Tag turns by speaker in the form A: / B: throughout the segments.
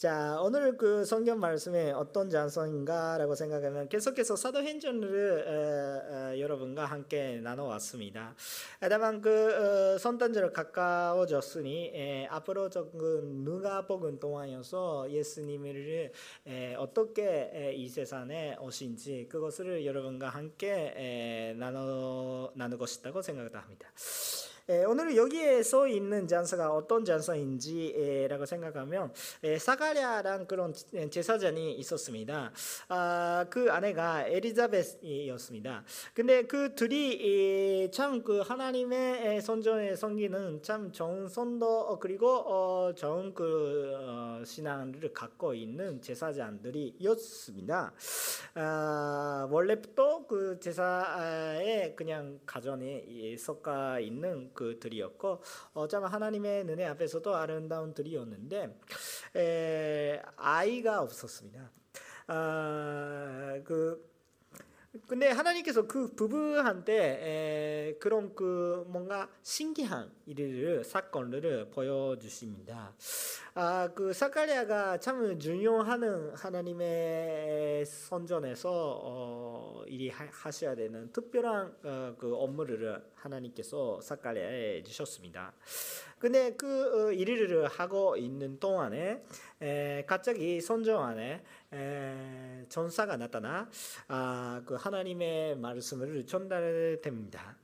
A: 자, 오늘 그 성경 말씀에 어떤 장소인가라고 생각하면 계속해서 사도행전을 어, 어, 여러분과 함께 나눠왔습니다. 다만 그 어, 성탄절 가까워졌으니 에, 앞으로 조금 누가 복음 동안이어서 예수님을 에, 어떻게 에, 이 세상에 오신지 그것을 여러분과 함께 에, 나눠 나누고 싶다고 생각합니다. 에, 오늘 여기에 서 있는 장사가 어떤 장사인지라고 생각하면 에, 사가랴란 그런 제사장이 있었습니다. 아, 그 아내가 에리자벳이었습니다. 근데 그 둘이 참 그 하나님의 선전에 섬기는 참 좋은 선도 그리고 어, 좋은 그 어, 신앙을 갖고 있는 제사장들이었습니다. 아, 원래부터 그 제사에 그냥 가정에 속가 있는 그들이었고 어쩌면 하나님의 눈에 앞에서도 아름다운 들이었는데 에, 아이가 없었습니다. 아, 그 근데 하나님께서 그 부부한테 에, 그런 그 뭔가 신기한 일을 사건을 보여주십니다. 아, 그 사카리아가 참 중요하는 하나님의 선전에서 어, 일이 하 셔야 되는 특별한 어, 그 업무를 하나님께서 사카리아에 주셨습니다. 근데 그 어, 일을 하고 있는 동안에 에, 갑자기 선정 안에 에, 전사가 나타나 아, 그 하나님의 말씀을 전달됩니다.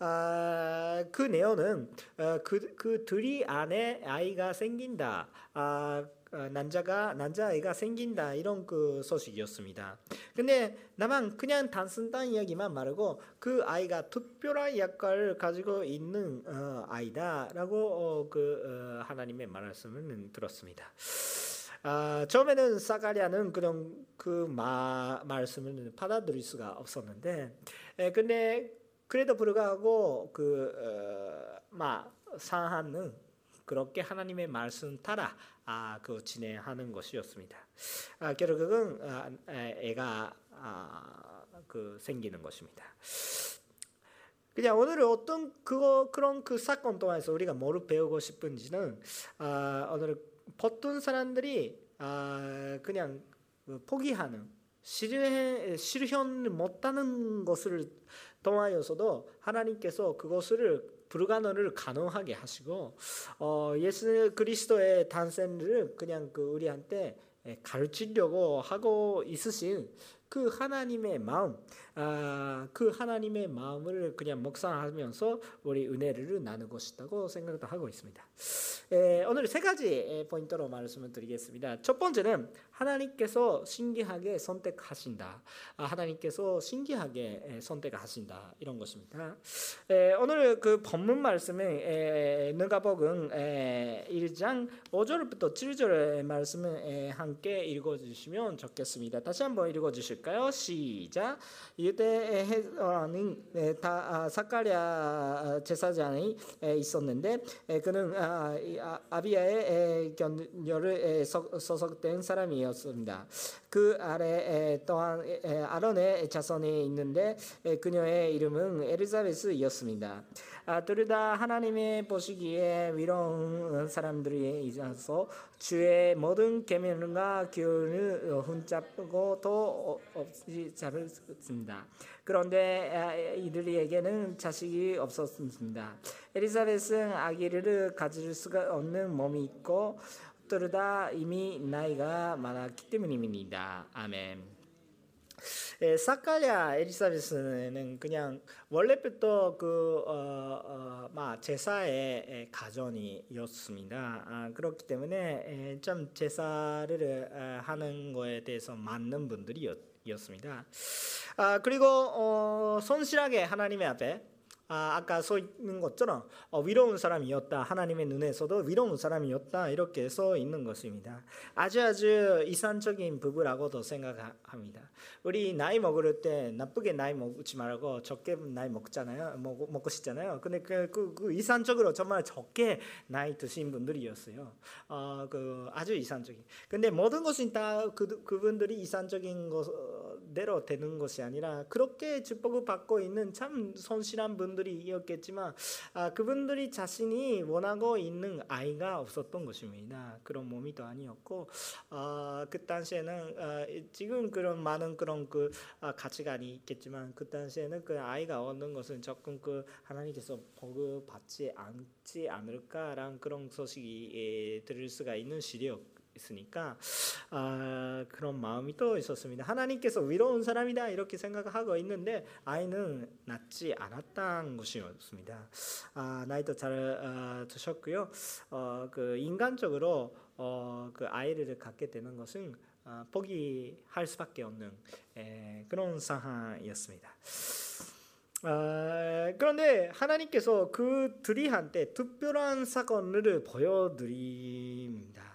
A: 아, 그 내용은 어, 그, 그 둘이 안에 아이가 생긴다. 아, 어, 남자가 남자아이가 생긴다 이런 그 소식이었습니다. 근데 나만 그냥 단순한 이야기만 말하고 그 아이가 특별한 역할을 가지고 있는 어, 아이다라고 어, 그 어, 하나님의 말씀을 들었습니다. 아, 처음에는 사가랴는 그런 그 마, 말씀을 받아들일 수가 없었는데, 에, 근데 그래도 불구하고 그 어, 마 상하는 그렇게 하나님의 말씀 따라 아, 그 진행하는 것이었습니다. 아, 결국은 아, 애가 아, 그 생기는 것입니다. 그냥 오늘 어떤 그거 그런 그 사건 동안에서 우리가 뭐를 배우고 싶은지는 아, 오늘 보통 사람들이 아, 그냥 그 포기하는 실현 못하는 것을 통하여서도 하나님께서 그것을 불가능을 가능하게 하시고 어, 예수 그리스도의 탄생을 그냥 그 우리한테 가르치려고 하고 있으신 그 하나님의 마음, 아, 그 하나님의 마음을 그냥 묵상하면서 우리 은혜를 나누고 싶다고 생각도 하고 있습니다. 에, 오늘 세 가지 포인트로 말씀을 드리겠습니다. 첫 번째는 하나님께서 신기하게 선택하신다. 아, 하나님께서 신기하게 선택하신다. 이런 것입니다. 에, 오늘 그 본문 말씀에 누가복음 1장 5절부터 7절의 말씀을 함께 읽어주시면 좋겠습니다. 다시 한번 읽어주실까요? 시작. 유대에는 다 사카랴 제사장이 있었는데 그는 아비아의 견녀를 소속된 사람이 었습니다. 그 아래 또한 아론의 자손이 있는데 그녀의 이름은 엘리자베스였습니다. 아, 둘다 하나님의 보시기에 위로운 사람들이 있어서 주의 모든 계명과 교훈을 훔잡고 또 없이 잡았습니다. 그런데 이들에게는 자식이 없었습니다. 엘리자벳은 아기를 가질 수가 없는 몸이 있고 둘다 이미 나이가 많았기 때문입니다. 아멘. 예, 사카랴 엘리사베스는 그냥 원래부터 그 어, 어, 제사의 가정이었습니다. 아, 그렇기 때문에 좀 제사를 하는 거에 대해서 맞는 분들이었습니다. 아, 그리고 어, 성실하게 하나님의 앞에 아, 아까 써 있는 것처럼 어, 위로운 사람이었다. 하나님의 눈에서도 위로운 사람이었다. 이렇게 써 있는 것입니다. 아주 아주 이상적인 부부라고도 생각합니다. 우리 나이 먹을 때 나쁘게 나이 먹지 말고 적게 나이 먹잖아요. 먹, 먹고 싶잖아요. 근데 그, 그, 그 이상적으로 정말 적게 나이 드신 분들이었어요. 어, 그 아주 이상적인. 근데 모든 것이 다 그, 그분들이 이상적인 것 대로 되는 것이 아니라 그렇게 축복을 받고 있는 참 손실한 분들 이었겠지만 아, 그분들이 자신이 원하고 있는 아이가 없었던 것입니다. 그런 몸이도 아니었고 아, 그 당시에는 아, 지금 그런 많은 그런 그 아, 가치관이 있겠지만 그 당시에는 그 아이가 얻는 것은 조금 그 하나님께서 복을 받지 않지 않을까라는 그런 소식이 예, 들을 수가 있는 시리였. 있으니까 아, 그런 마음이 또 있었습니다. 하나님께서 위로운 사람이다 이렇게 생각하고 있는데 아이는 낳지 않았다는 것이었습니다. 아, 나이도 잘 아, 드셨고요. 어, 그 인간적으로 어, 그 아이를 갖게 되는 것은 아, 포기할 수밖에 없는 에, 그런 상황이었습니다. 아, 그런데 하나님께서 그들이한테 특별한 사건을 보여드립니다.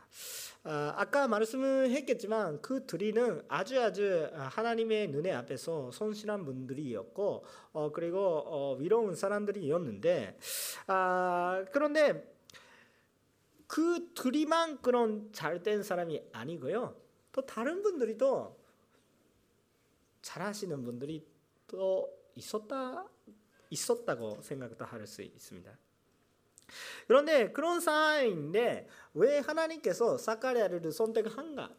A: 아, 까 말씀을 했겠지만 그 둘이는 아주 아주 하나님의 눈에 앞에서 손실한 분들이었고 어, 그리고 어, 위로운 사람들이었는데 아, 그런데 그 둘이만 그런 잘된 사람이 아니고요. 또 다른 분들이 또 잘하시는 분들이 또 있었다 있었다고 생각도 할 수 있습니다. 그런데 그런 상황인데 왜 하나님께서 사카리아를 선택한가?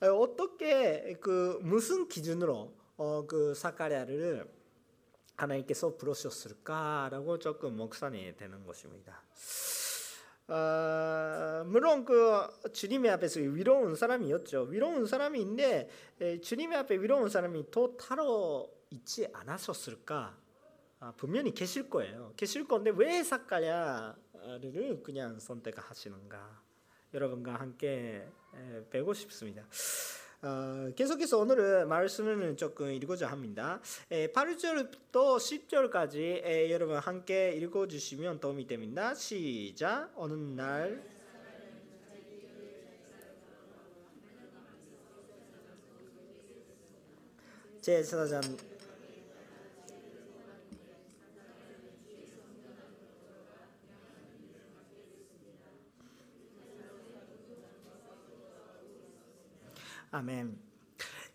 A: 어떻게 그 무슨 기준으로 어, 그 사카리아를 하나님께서 부르셨을까라고 조금 목산이 되는 것입니다. 어, 물론 그 주님의 앞에서 위로운 사람이었죠. 위로운 사람인데 주님의 앞에 위로운 사람이 또 따로 있지 않았었을까? 아, 분명히 계실 거예요. 계실 건데 왜 사카랴를 그냥 선택하시는가? 여러분과 함께 배우고 싶습니다. 어, 계속해서 오늘은 말씀을 조금 읽고자 합니다. 에, 8절부터 10절까지 에, 여러분 함께 읽어주시면 도움이 됩니다. 시작. 어느 날 제사장 아멘.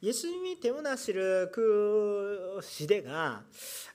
A: 예수님이 태어나실 그 시대가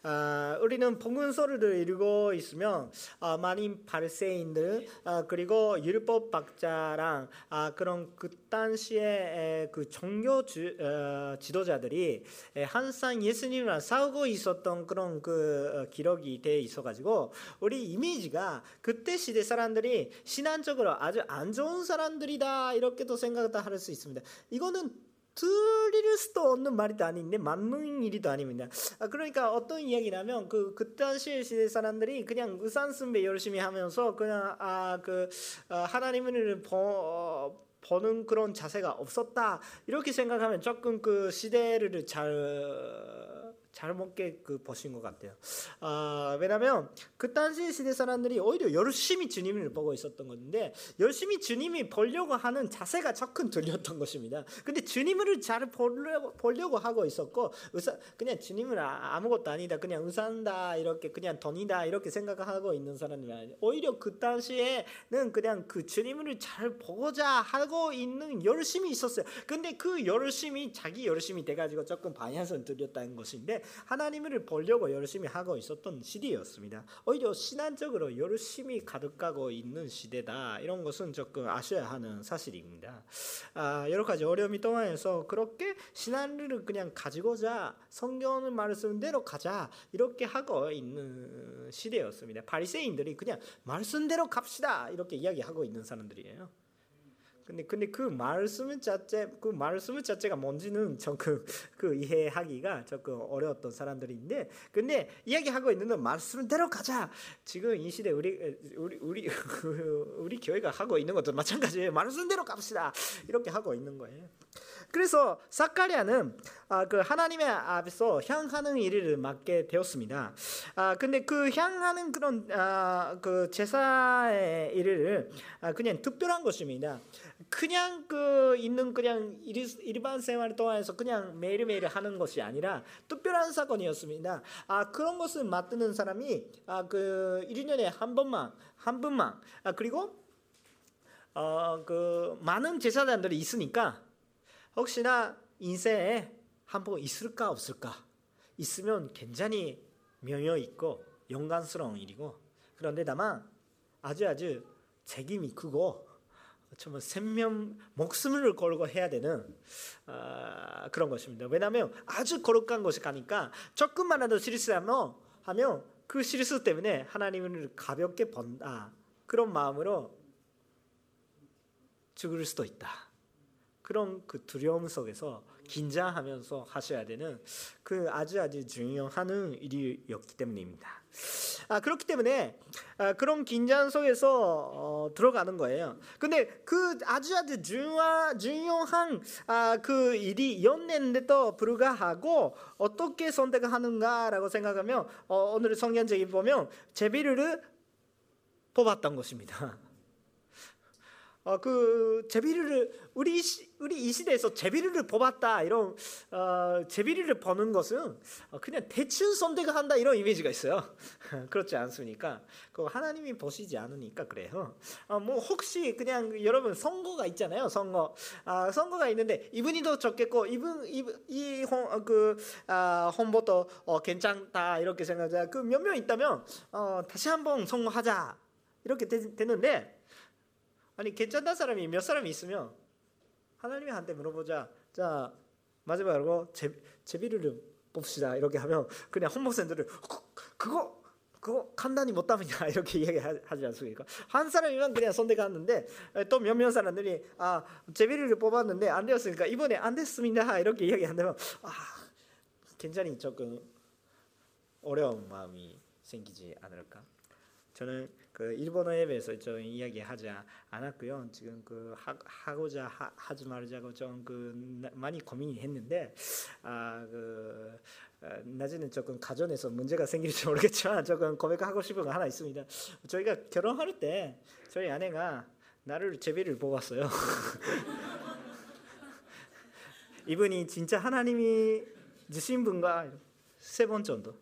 A: 아, 우리는 복음서를 읽고 있으면 아, 많은 바리새인들 아, 그리고 율법 박자랑 아, 그런 그 당시에 그 종교 주, 어, 지도자들이 항상 예수님이랑 싸우고 있었던 그런 그 어, 기록이 돼 있어가지고 우리 이미지가 그때 시대 사람들이 신앙적으로 아주 안 좋은 사람들이다 이렇게도 생각도 할수 있습니다. 이거는 들릴 수도 없는 말이도 아닌데 맞는 일이도 아닙니다. 아, 그러니까 어떤 이야기냐면 그 그때 시대 사람들이 그냥 의산승배 열심히 하면서 그냥 아그 아, 하나님을 보, 보는 그런 자세가 없었다 이렇게 생각하면 조금 그 시대를 잘 잘못게 그 보신 것 같아요. 아, 왜냐하면 그 당시 시대 사람들이 오히려 열심히 주님을 보고 있었던 건데 열심히 주님이 보려고 하는 자세가 조금 들렸던 것입니다. 근데 주님을 잘 보려고, 보려고 하고 있었고 의사, 그냥 주님을 아, 아무것도 아니다 그냥 의사다 이렇게 그냥 돈이다 이렇게 생각하고 있는 사람이 아니에요. 오히려 그 당시에는 그냥 그 주님을 잘 보고자 하고 있는 열심이 있었어요. 근데 그 열심이 자기 열심이 돼가지고 조금 반향선 들렸다는 것인데 하나님을 보려고 열심히 하고 있었던 시대였습니다. 오히려 신앙적으로 열심히 가득하고 있는 시대다. 이런 것은 조금 아셔야 하는 사실입니다. 아, 여러 가지 어려움이 동안에서 그렇게 신앙을 그냥 가지고자 성경의 말씀대로 가자 이렇게 하고 있는 시대였습니다. 바리새인들이 그냥 말씀대로 갑시다 이렇게 이야기하고 있는 사람들이에요. 근데 근데 그 말씀 자체 그 말씀 자체가 뭔지는 조금 그 이해하기가 조금 어려웠던 사람들인데 근데 이야기하고 있는 말씀대로 가자. 지금 이 시대 우리 우리 우리 우리 교회가 하고 있는 것도 마찬가지예요. 말씀대로 갑시다. 이렇게 하고 있는 거예요. 그래서 사카리아는 아, 그 하나님의 앞에서 향하는 일을 맡게 되었습니다. 아, 근데 그 향하는 그런 아, 그 제사의 일을 아, 그냥 특별한 것입니다. 그냥 그 있는 그냥 일반 생활 동안에서 그냥 매일매일 하는 것이 아니라 특별한 사건이었습니다. 아 그런 것을 맡는 사람이 아그 1년에 한 번만 한 분만 아 그리고 어 그 많은 제사장들이 있으니까 혹시나 인생에 한 번 있을까 없을까? 있으면 굉장히 명예 있고 영광스러운 일이고 그런데 다만 아주 아주 책임이 크고 정말 생명 목숨을 걸고 해야 되는 어, 그런 것입니다. 왜냐하면 아주 거룩한 것이 가니까 조금만이라도 실수하면 하면 그 실수 때문에 하나님을 가볍게 본다 그런 마음으로 죽을 수도 있다. 그런 그 두려움 속에서 긴장하면서 하셔야 되는 그 아주 아주 중요한 일이었기 때문입니다. 아, 그렇기 때문에 아, 그런 긴장 속에서 어, 들어가는 거예요. 근데 그 아주 아주 중요한, 중요한 아, 그 일이 연냈는데도 불구하고 어떻게 선택하는가라고 생각하면 어, 오늘 성경책에 보면 제비를 뽑았던 것입니다. 어, 그 제비를 우리 시, 우리 이 시대에서 제비를 뽑았다 이런 어, 제비를 보는 것은 그냥 대충 선택을 한다 이런 이미지가 있어요. 그렇지 않습니까? 그 하나님이 보시지 않으니까 그래요. 어, 뭐 혹시 그냥 여러분 선거가 있잖아요. 선거 아, 선거가 있는데 이분이 더 좋겠고 이분 이그 아, 홍보도 어, 괜찮다 이렇게 생각하자. 그 몇 명 있다면 어, 다시 한번 선거하자 이렇게 되, 되는데. 아니 괜찮다 사람이 몇 사람이 있으면 하나님이 한테 물어보자. 자 마지막으로 제, 제비를 뽑시다 이렇게 하면 그냥 홍목생들을 그거 그거 간단히 못하느냐 이렇게 이야기하지 않습니까? 한 사람이면 그냥 선택하는데 또 몇몇 사람들이 아 제비를 뽑았는데 안 되었으니까 이번에 안 됐습니다 이렇게 이야기한다면 아 굉장히 조금 어려운 마음이 생기지 않을까? 저는 그 일본어 앱에서 좀 이야기하지 않았고요. 지금 그 하, 고자 하, 지 말자고 좀 그 많이 고민했는데 아그 아, 나중에 조금 가정에서 문제가 생길지 모르겠지만 조금 고백하고 싶은 거 하나 있습니다. 저희가 결혼할 때 저희 아내가 나를 제비를 뽑았어요. 이분이 진짜 하나님이 주신 분과 세 번 정도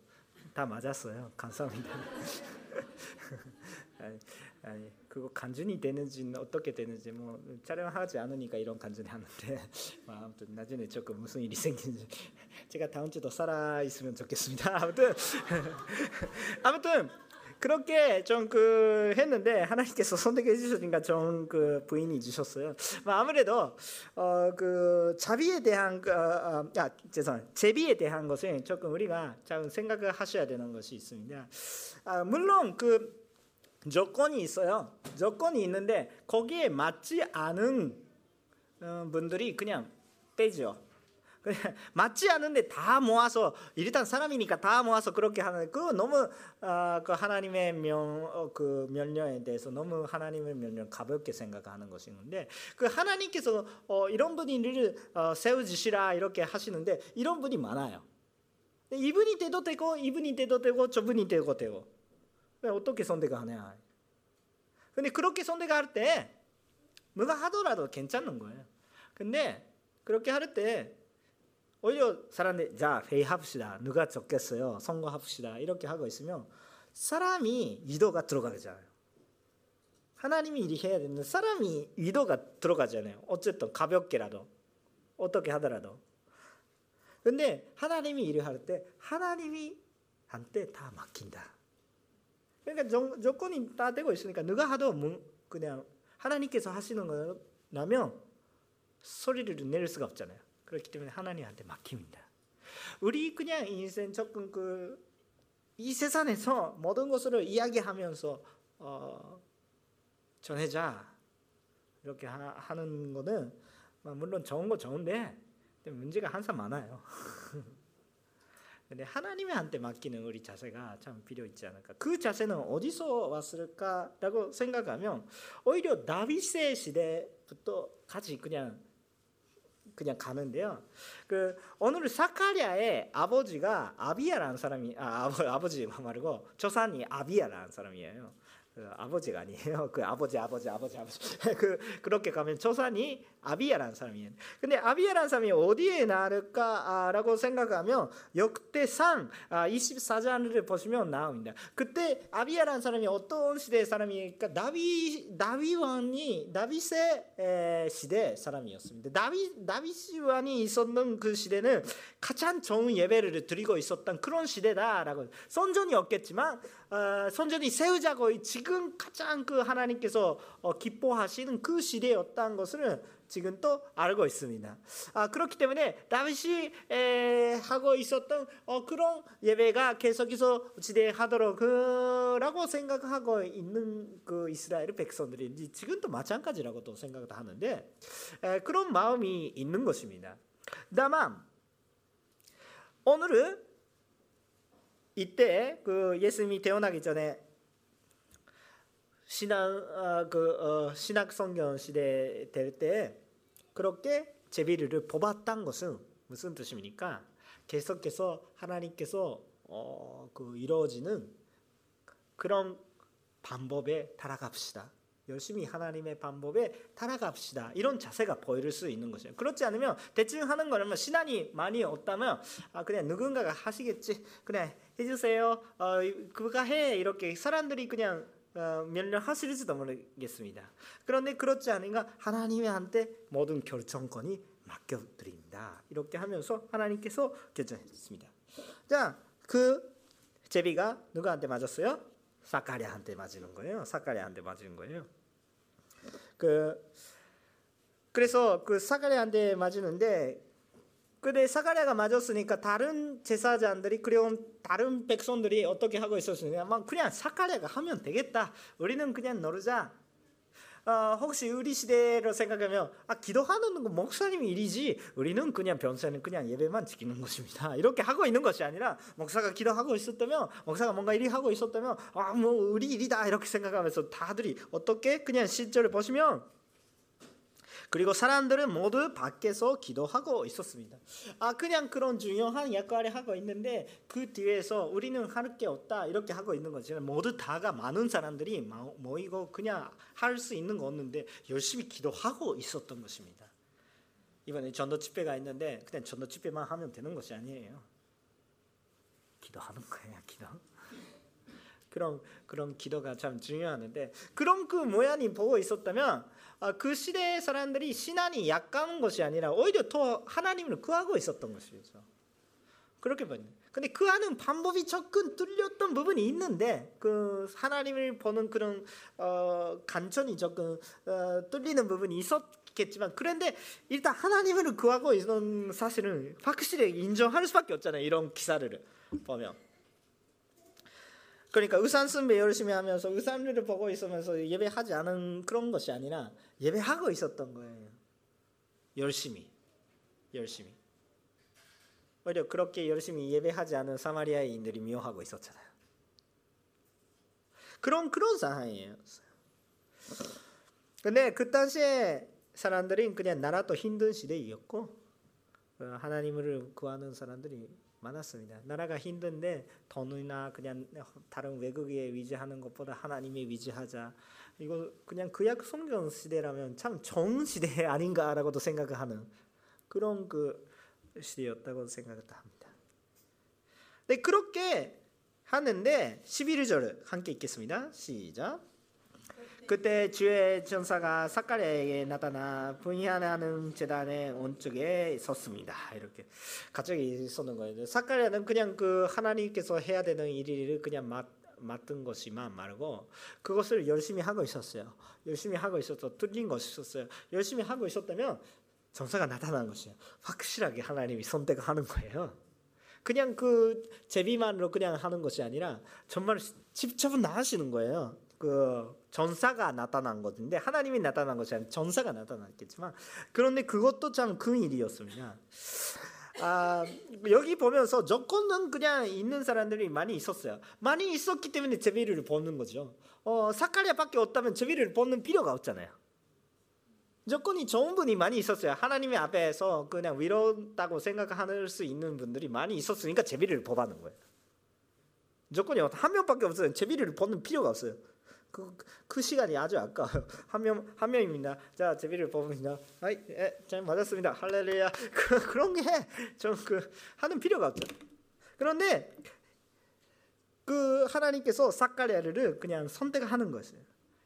A: 다 맞았어요. 감사합니다. 아니, 아니 그거 간준이 되는지는 어떻게 되는지 뭐 촬영하지 않으니까 이런 간준이 하는데 뭐 아무튼 나중에 조금 무슨 일이 생긴지 제가 다음 주도 살아 있으면 좋겠습니다. 아무튼 아무튼 그렇게 좀 그 했는데 하나님께서 선택해 주시니까 좀 그 부인이 주셨어요. 뭐 아무래도 어 그 자비에 대한 그, 어, 어, 아 죄송 제비에 대한 것은 조금 우리가 잘 생각을 하셔야 되는 것이 있습니다. 아, 물론 그 조건이 있어요. 조건이 있는데 거기에 맞지 않은 어, 분들이 그냥 빼죠. 맞지 않은데 다 모아서 일단 사람이니까 다 모아서 그렇게 하는 그 너무 어, 그 하나님의 명그 어, 면령에 대해서 너무 하나님의 면령 가볍게 생각하는 것이는데 그 하나님께서 어, 이런 분이를 어, 세우시라 이렇게 하시는데 이런 분이 많아요. 이분이 돼도 되고 이분이 돼도 되고 저분이 되고 되고 어떻게 선택하냐. 근데 그렇게 선택할 때 누가 하더라도 괜찮은 거예요. 근데 그렇게 할 때 오히려 사람들이 자 회의합시다. 누가 적겠어요. 선거합시다. 이렇게 하고 있으면 사람이 위도가 들어가잖아요. 하나님이 일이 해야 되는 사람이 위도가 들어가잖아요. 어쨌든 가볍게라도 어떻게 하더라도. 근데 하나님이 일을 할 때 하나님이 한테 다 맡긴다. 그러니까 정, 조건이 다 되고 있으니까 누가 하도 그냥 하나님께서 하시는 거라면 소리를 낼 수가 없잖아요. 그렇기 때문에 하나님한테 맡깁니다. 우리 그냥 인생 조금 그이 세상에서 모든 것을 이야기하면서 어, 전해자 이렇게 하, 는 거는 물론 좋은 거 좋은데 문제가 항상 많아요. 근데 하나님한테 맡기는 우리 자세가 참 필요 있지 않을까. 그 자세는 어디서 왔을까라고 생각하면 오히려 다윗의 시대부터 같이 그냥 그냥 가는데요. 그 오늘 사카리아의 아버지가 아비야라는 사람이 아 아버, 지 말고 조상이 아비야라는 사람이에요. 그 아버지가 아니에요. 그 아버지 아버지 아버지 아버지 그 그렇게 가면 조상이 아비야라는 사람이에요. 근데 아비야라는 사람이 어디에 나를까라고 생각하면 역대상 24장을 보시면 나옵니다. 그때 아비야라는 사람이 어떤 시대의 사람이니까 다비 다비 왕이 다비세 시대 사람이었습니다. 다비 다비 왕이 있었던 그 시대는 가장 좋은 예배를 드리고 있었던 그런 시대다라고 선전이 없겠지만 어, 선전이 세우자고 지금 가장 그 하나님께서 어, 기뻐하시는 그 시대였다는 것을 지금 또 알고 있습니다. 아, 그렇기 때문에 다윗이 하고 있었던 어, 그런 예배가 계속해서 지대하도록 라고 생각하고 있는 그 이스라엘 백성들이 지금도 마찬가지라고도 생각을 하는데 에, 그런 마음이 있는 것입니다. 다만 오늘은 이때 그 예수님이 태어나기 전에 신학 어, 그 어, 신학 성경 시대 될 때 그렇게 제비를 뽑았던 것은 무슨 뜻입니까? 계속해서 하나님께서 어, 그 이루어지는 그런 방법에 따라갑시다. 열심히 하나님의 방법에 따라갑시다. 이런 자세가 보일 수 있는 것이에요. 그렇지 않으면 대충 하는 거라면 신앙이 많이 없다면 아 그냥 누군가가 하시겠지. 그냥 해주세요. 어, 그가 해 이렇게 사람들이 그냥 어, 면려하실지도 모르겠습니다. 그런데 그렇지 않으니까 하나님한테 모든 결정권이 맡겨드립니다. 이렇게 하면서 하나님께서 결정했습니다. 자, 그 제비가 누구한테 맞았어요? 사카리아한테 맞는 거예요. 사카리아한테 맞은 거예요. 그 그래서 그 사카리아한테 맞는데 근데 사가랴가 맞았으니까 다른 제사장들이 그리고 다른 백성들이 어떻게 하고 있었느냐? 막 그냥 사가랴가 하면 되겠다. 우리는 그냥 노르자. 어, 혹시 우리 시대로 생각하면 아 기도하는 건 목사님 일이지 우리는 그냥 변세는 그냥 예배만 지키는 것입니다 이렇게 하고 있는 것이 아니라 목사가 기도하고 있었다면 목사가 뭔가 일이 하고 있었다면 아뭐 우리 일이다 이렇게 생각하면서 다들이 어떻게 그냥 실제를 보시면 그리고 사람들은 모두 밖에서 기도하고 있었습니다. 아 그냥 그런 중요한 역할을 하고 있는데 그 뒤에서 우리는 할 게 없다 이렇게 하고 있는 거지. 모두 다가 많은 사람들이 모이고 그냥 할 수 있는 거 없는데 열심히 기도하고 있었던 것입니다. 이번에 전도 집회가 있는데 그냥 전도 집회만 하면 되는 것이 아니에요. 기도하는 거예요, 기도. 그런 그런 기도가 참 중요하는데 그런 그 모양이 보고 있었다면 아, 그 시대의 사람들이 신앙이 약한 것이 아니라 오히려 더 하나님을 구하고 있었던 것이죠. 그렇게 보는. 근데 그 하는 방법이 조금 뚫렸던 부분이 있는데 그 하나님을 보는 그런 어, 간천이 조금 어, 뚫리는 부분이 있었겠지만 그런데 일단 하나님을 구하고 있는 사실은 확실히 인정할 수밖에 없잖아요. 이런 기사를 보면. 그러니까 의산 선배 열심히 하면서 의산를 보고 있으면서 예배하지 않은 그런 것이 아니라 예배하고 있었던 거예요. 열심히, 열심히. 오히려 그렇게 열심히 예배하지 않은 사마리아인들이 미워하고 있었잖아요. 그런 그런 상황이에요. 근데 그 당시에 사람들이 그냥 나라도 힘든 시대였고 어, 하나님을 구하는 사람들이 많았습니다. 나라가 힘든데 돈이나 그냥 다른 외국에 위지하는 것보다 하나님에 위지하자. 이거 그냥 그약 성경 시대라면 참 좋은 시대 아닌가라고도 생각하는 그런 그 시대였다고 생각을 합니다. 네, 그렇게 하는데 11절 함께 읽겠습니다. 시작. 그때 주의 전사가 사카리아에게 나타나 분야하는 재단의 오쪽에 섰습니다. 이렇게 갑자기 쏘는 거예요. 사카리아는 그냥 그 하나님께서 해야 되는 일을 그냥 맡, 맡은 것이만 말고 그것을 열심히 하고 있었어요. 열심히 하고 있어서 뚫린 것이 있었어요. 열심히 하고 있었다면 전사가 나타난 것이에요. 확실하게 하나님이 선택하는 거예요. 그냥 그 제비만으로 그냥 하는 것이 아니라 정말 직접 나하시는 거예요. 그 전사가 나타난 것인데 하나님이 나타난 것이 아니라 전사가 나타났겠지만 그런데 그것도 참 큰 일이었습니다. 아, 여기 보면서 조건은 그냥 있는 사람들이 많이 있었어요. 많이 있었기 때문에 제비를 보는 거죠. 어, 사카리아밖에 없다면 제비를 보는 필요가 없잖아요. 조건이 좋은 분이 많이 있었어요. 하나님의 앞에서 그냥 위로다고 생각할 수 있는 분들이 많이 있었으니까 제비를 뽑아는 거예요. 조건이 한 명밖에 없어요. 제비를 보는 필요가 없어요. 그, 그 시간이 아주 아까워요. 한 명, 한 명입니다. 자, 제비를 뽑습니다. 아이, 예, 잘 맞았습니다. 할렐루야. 그, 그런 게 좀 그, 하는 필요가 없죠. 그런데, 그 하나님께서 사카리아를 그냥 선택하는 것이에요.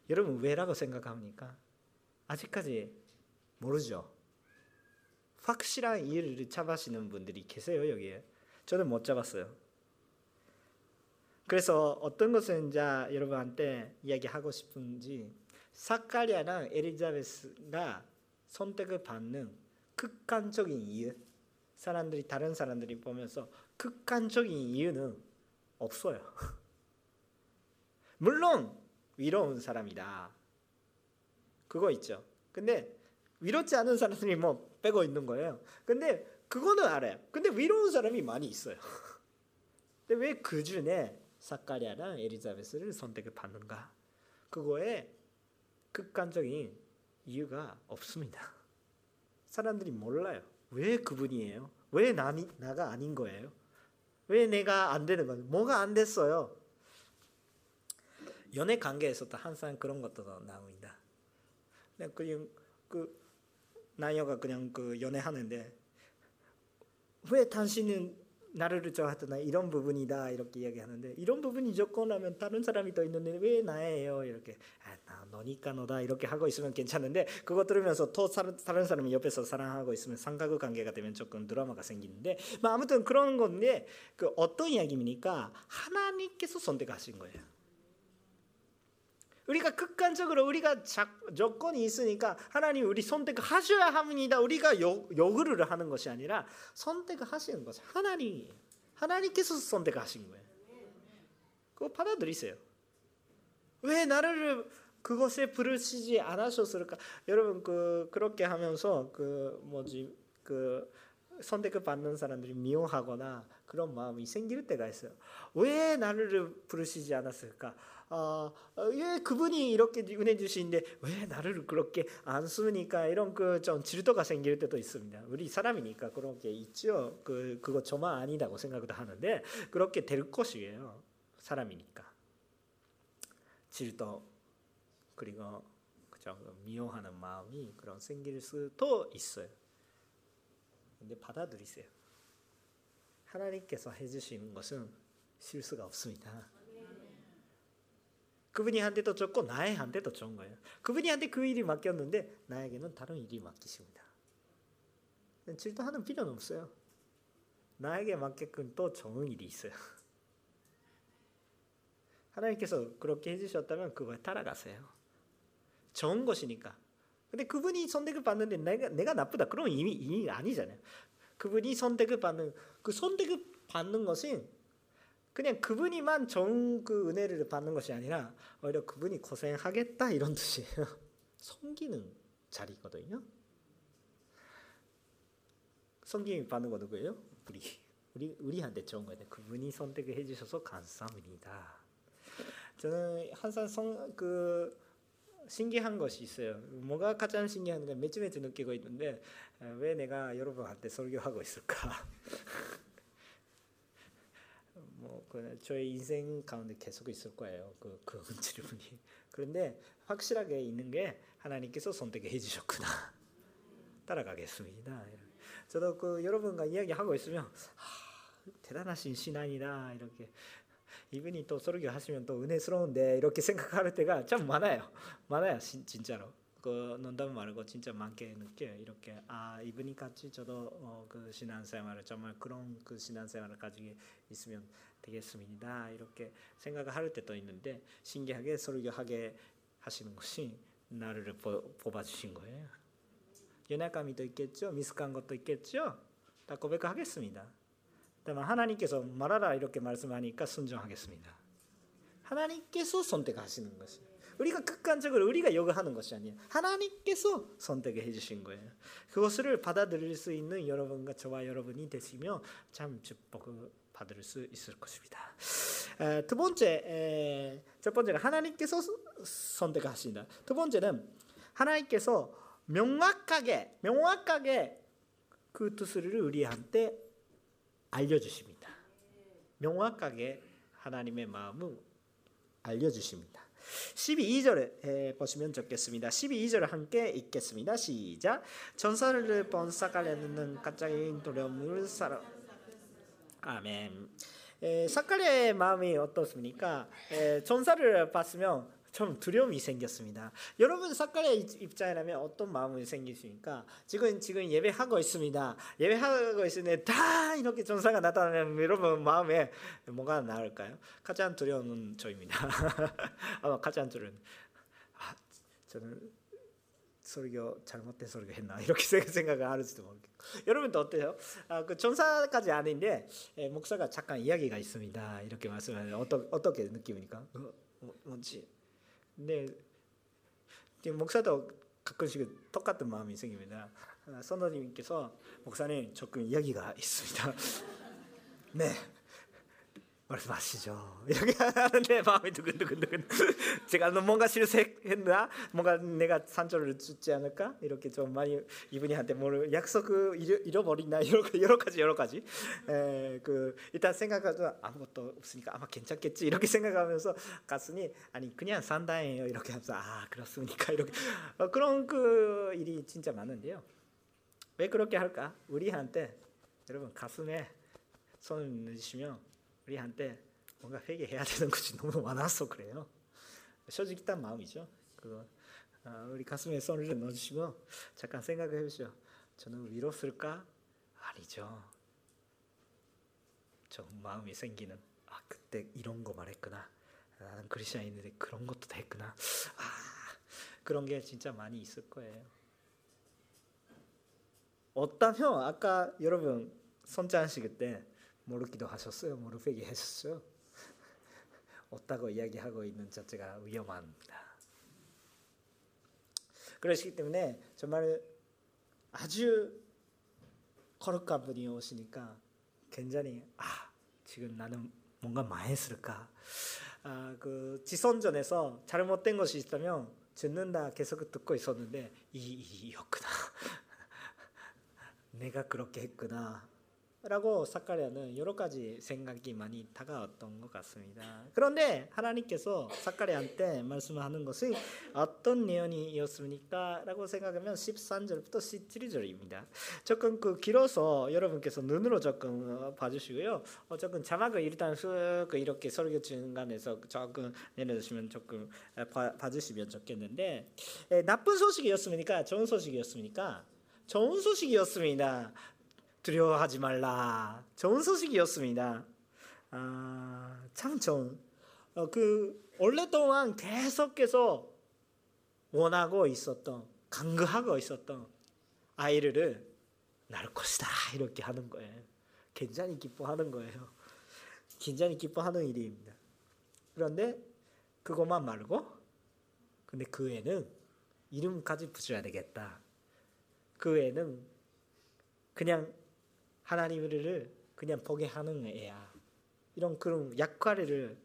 A: 여러분, 왜라고 생각합니까? 아직까지 모르죠. 확실한 이유를 잡으시는 분들이 계세요, 여기에. 저는 못 잡았어요. 그래서 어떤 것을 이제 여러분한테 이야기하고 싶은지 사카리아랑 엘리자베스가 선택을 받는 극단적인 이유 사람들이 다른 사람들이 보면서 극단적인 이유는 없어요. 물론 위로운 사람이다. 그거 있죠. 근데 위롭지 않은 사람들이 뭐 빼고 있는 거예요. 근데 그거는 알아요. 근데 위로운 사람이 많이 있어요. 근데 왜 그 중에 사카리아랑 에리자베스를 선택을 받는가? 그거에 극단적인 이유가 없습니다. 사람들이 몰라요. 왜 그분이에요? 왜 나니, 나가 아닌 거예요? 왜 내가 안 되는 거예요? 뭐가 안 됐어요? 연애 관계에서도 항상 그런 것도 나옵니다. 그냥 그 나녀가 그냥 그 연애하는데 왜 당신은 나를 좋아하더나 이런 부분이다 이렇게 이야기하는데 이런 부분 이 조건하면 다른 사람이 더 있는데 왜 나예요 이렇게 아, 나 너니까 너다 이렇게 하고 있으면 괜찮은데 그거 들으면서 또 다른 사람이 옆에서 사랑하고 있으면 삼각의 관계가 되면 조금 드라마가 생기는데 뭐 아무튼 그런 건데 그 어떤 이야기입니까 하나님께서 선택하신 거예요. 우리가 극단적으로 우리가 조건이 있으니까 하나님 우리 선택하셔야 합니다. 우리가 요, 요구를 하는 것이 아니라 선택하시는 것이 하나님 하나님께서 선택하신 거예요. 그거 받아들이세요. 왜 나를 그것에 부르시지 않으셨을까? 여러분 그 그렇게 하면서 그 뭐지 그 선택을 받는 사람들이 미워하거나 그런 마음이 생길 때가 있어요. 왜 나를 부르시지 않았을까? 어, 예, 그분이 이렇게 은혜 주시는데 왜 나를 그렇게 안 쓰니까 이런 그 좀 질도가 생길 때도 있습니다. 우리 사람이니까 그런 게 있죠. 그 그거 저만 아니다고 생각도 하는데 그렇게 될 것이에요. 사람이니까 질도 그리고 그죠 미워하는 마음이 그런 생길 수도 있어요. 근데 받아들이세요. 하나님께서 해주신 것은 실수가 없습니다. 그분이 한테도 좋고 나의 한테도 좋은 거예요. 그분이 한테 그 일이 맡겼는데 나에게는 다른 일이 맡기십니다. 질투하는 필요는 없어요. 나에게 맡겼건 또 좋은 일이 있어요. 하나님께서 그렇게 해주셨다면 그거에 따라가세요. 좋은 것이니까. 근데 그분이 선택을 받는데 내가 내가 나쁘다. 그럼 이미 이미 아니잖아요. 그분이 선택을 받는 그 선택을 받는 것은 그냥 그분이만 좋은 그 은혜를 받는 것이 아니라 오히려 그분이 고생하겠다 이런 뜻이에요. 섬기는 자리거든요. 섬김 받는 거 누구예요? 우리 우리 우리한테 좋은 거예요. 그분이 선택을 해주셔서 감사합니다. 저는 항상 성, 그 신기한 것이 있어요. 뭐가 가장 신기한가 매주 매주 느끼고 있는데 왜 내가 여러분한테 설교하고 있을까? 뭐그 저의 인생 가운데 계속 있을 거예요. 그, 그 질문이. 그런데 확실하게 있는 게 하나님께서 선택해 주셨구나. 따라가겠습니다. 저도 그 여러분과 이야기하고 있으면 하, 대단하신 신앙이다 이렇게 이분이 또 설교 하시면 또 은혜스러운데 이렇게 생각할 때가 참 많아요. 많아요, 진짜로. 그 농담 말고 진짜 많게 느껴요. 이렇게 아 이분이 같이 저도 어, 그 신앙생활을 정말 그런 그 신앙생활을 가지고 있으면 되겠습니다. 이렇게 생각을 할 때도 있는데 신기하게 설교하게 하시는 것이 나를 뽑아 주신 거예요. 연약감이 또 있겠죠. 미숙한 것도 있겠죠. 다 고백하겠습니다. 다만 하나님께서 말하라 이렇게 말씀하니까 순종하겠습니다. 하나님께서 선택하시는 것이 우리가 극단적으로 우리가 요구하는 것이 아니에요. 하나님께서 선택해 주신 거예요. 그것을 받아들일 수 있는 여러분과 저와 여러분이 되시며 참 축복을 받을 수 있을 것입니다. 에, 두 번째, 에, 첫 번째는 하나님께서 선택하신다. 두 번째는 하나님께서 명확하게 명확하게 그 뜻을 우리한테 알려주십니다. 명확하게 하나님의 마음을 알려주십니다. 12절 보시면 좋겠습니다. 12절 함께 읽겠습니다. 시작. 본 사카랴는 갑자기 두려움을 사러 아멘. 에, 사카랴의 마음이 어떻습니까? 에, 전사를 봤으면 좀 두려움이 생겼습니다. 여러분 사카랴 입장이라면 어떤 마음이 생기십니까? 지금 지금 예배하고 있습니다. 예배하고 있는데 다 이렇게 전사가 나타나면 여러분 마음에 뭐가 나을까요? 가장 두려운 저입니다. 아마 가장 두려운 아, 저는 설교 잘못된 설교 했나 이렇게 생각을 하는지도 모르겠고 여러분도 어때요? 아, 그 전사까지 아닌데 예, 목사가 잠깐 이야기가 있습니다 이렇게 말씀하면 어떠, 어떻게 느낌입니까? 어, 뭐, 뭔지 근데 목사도 가끔씩 똑같은 마음이 생깁니다. 아, 선도님께서 목사님 조금 이야기가 있습니다. 네. 말씀하시죠. 이렇게 하는데 마음이 두근두근두근. 제가 뭔가 실수했나? 뭔가 내가 산조를 주지 않을까? 이렇게 좀 많이 이분이한테 뭘 약속을 잃어, 버리나 여러, 가지 여러 가지. 에, 그 일단 생각하죠. 아무것도 없으니까 아마 괜찮겠지 이렇게 생각하면서 갔으니 아니 그냥 산다예요 이렇게 하면서 아 그렇습니까 이렇게 어, 그런 그 일이 진짜 많은데요. 왜 그렇게 할까? 우리한테 여러분 가슴에 손을 넣으시면 우리한테 뭔가 회개해야 되는 것이 너무 많아서 그래요. 솔직한 마음이죠. 그거 아, 우리 가슴에 손을 넣어주시고 잠깐 생각해 보시죠. 저는 위로 쓸까? 아니죠. 저 마음이 생기는 아 그때 이런 거 말했구나. 나는 크리스천인데 그런 것도 됐구나. 아 그런 게 진짜 많이 있을 거예요. 어떠면 아까 여러분 손자하실 때 모르기도 하셨어요. 모르게 하셨어요. 없다고 이야기하고 있는 자체가 위험합니다. 그러시기 때문에 정말 아주 거룩한 분이 오시니까 굉장히 아 지금 나는 뭔가 망했을까 아, 그 지선전에서 잘못된 것이 있다면 듣는다 계속 듣고 있었는데 이 이였구나 내가 그렇게 했구나 라고 사카리아는 여러 가지 생각이 많이 다가왔던 것 같습니다. 그런데 하나님께서 사카리아한테 말씀하는 것은 어떤 내용이었습니까? 라고 생각하면 13절부터 17절입니다. 조금 그 길어서 여러분께서 눈으로 조금 봐주시고요. 어, 조금 자막을 일단 쓱 이렇게 설교 중간에서 조금 내려주시면 조금 봐, 봐주시면 좋겠는데 에, 나쁜 소식이었습니까? 좋은 소식이었습니까? 좋은 소식이었습니다. 두려워하지 말라. 좋은 소식이었습니다. 아, 참 좋은. 어, 그 오랫동안 계속해서 원하고 있었던, 간구하고 있었던 아이를 낳을 것이다 이렇게 하는 거예요. 굉장히 기뻐하는 거예요. 굉장히 기뻐하는 일입니다. 그런데 그것만 말고, 근데 그 애는 이름까지 붙여야 되겠다. 그 애는 그냥 하나님을 그냥 보게 하는 애야. 이런 그런 약과를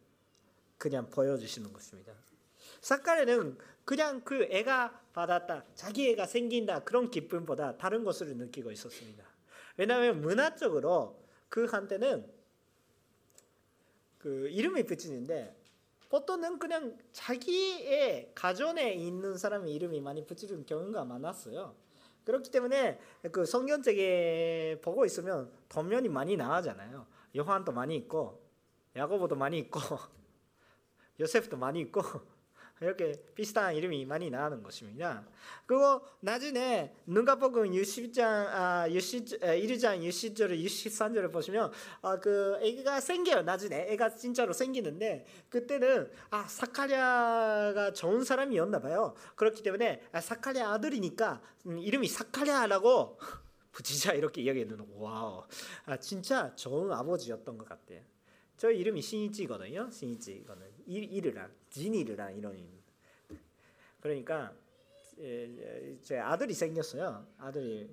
A: 그냥 보여주시는 것입니다. 사카레는 그냥 그 애가 받았다, 자기 애가 생긴다 그런 기쁨보다 다른 것을 느끼고 있었습니다. 왜냐하면 문화적으로 그 한때는 그 이름이 붙이는데 보통은 그냥 자기의 가정에 있는 사람의 이름이 많이 붙이는 경우가 많았어요. 그렇기 때문에 그 성경책에 보고 있으면 덧면이 많이 나와잖아요. 요한도 많이 있고 야고보도 많이 있고 요셉도 많이 있고 이렇게 비슷한 이름이 많이 나오는 것입니다. 그리고 나중에 누가복음 60장 아 60, 1장 60절 63절을 보시면 아, 그 애가 생겨요. 나중에 애가 진짜로 생기는데 그때는 아 사카랴가 좋은 사람이었나 봐요. 그렇기 때문에 아, 사카랴 아들이니까 음, 이름이 사카랴라고 붙이자 이렇게 이야기했는 와우 아, 진짜 좋은 아버지였던 것 같아요. 저 이름이 신이지거든요. 신이지 이거는 이르 랑 지니르랑 이런 그러니까 제 아들이 생겼어요. 아들이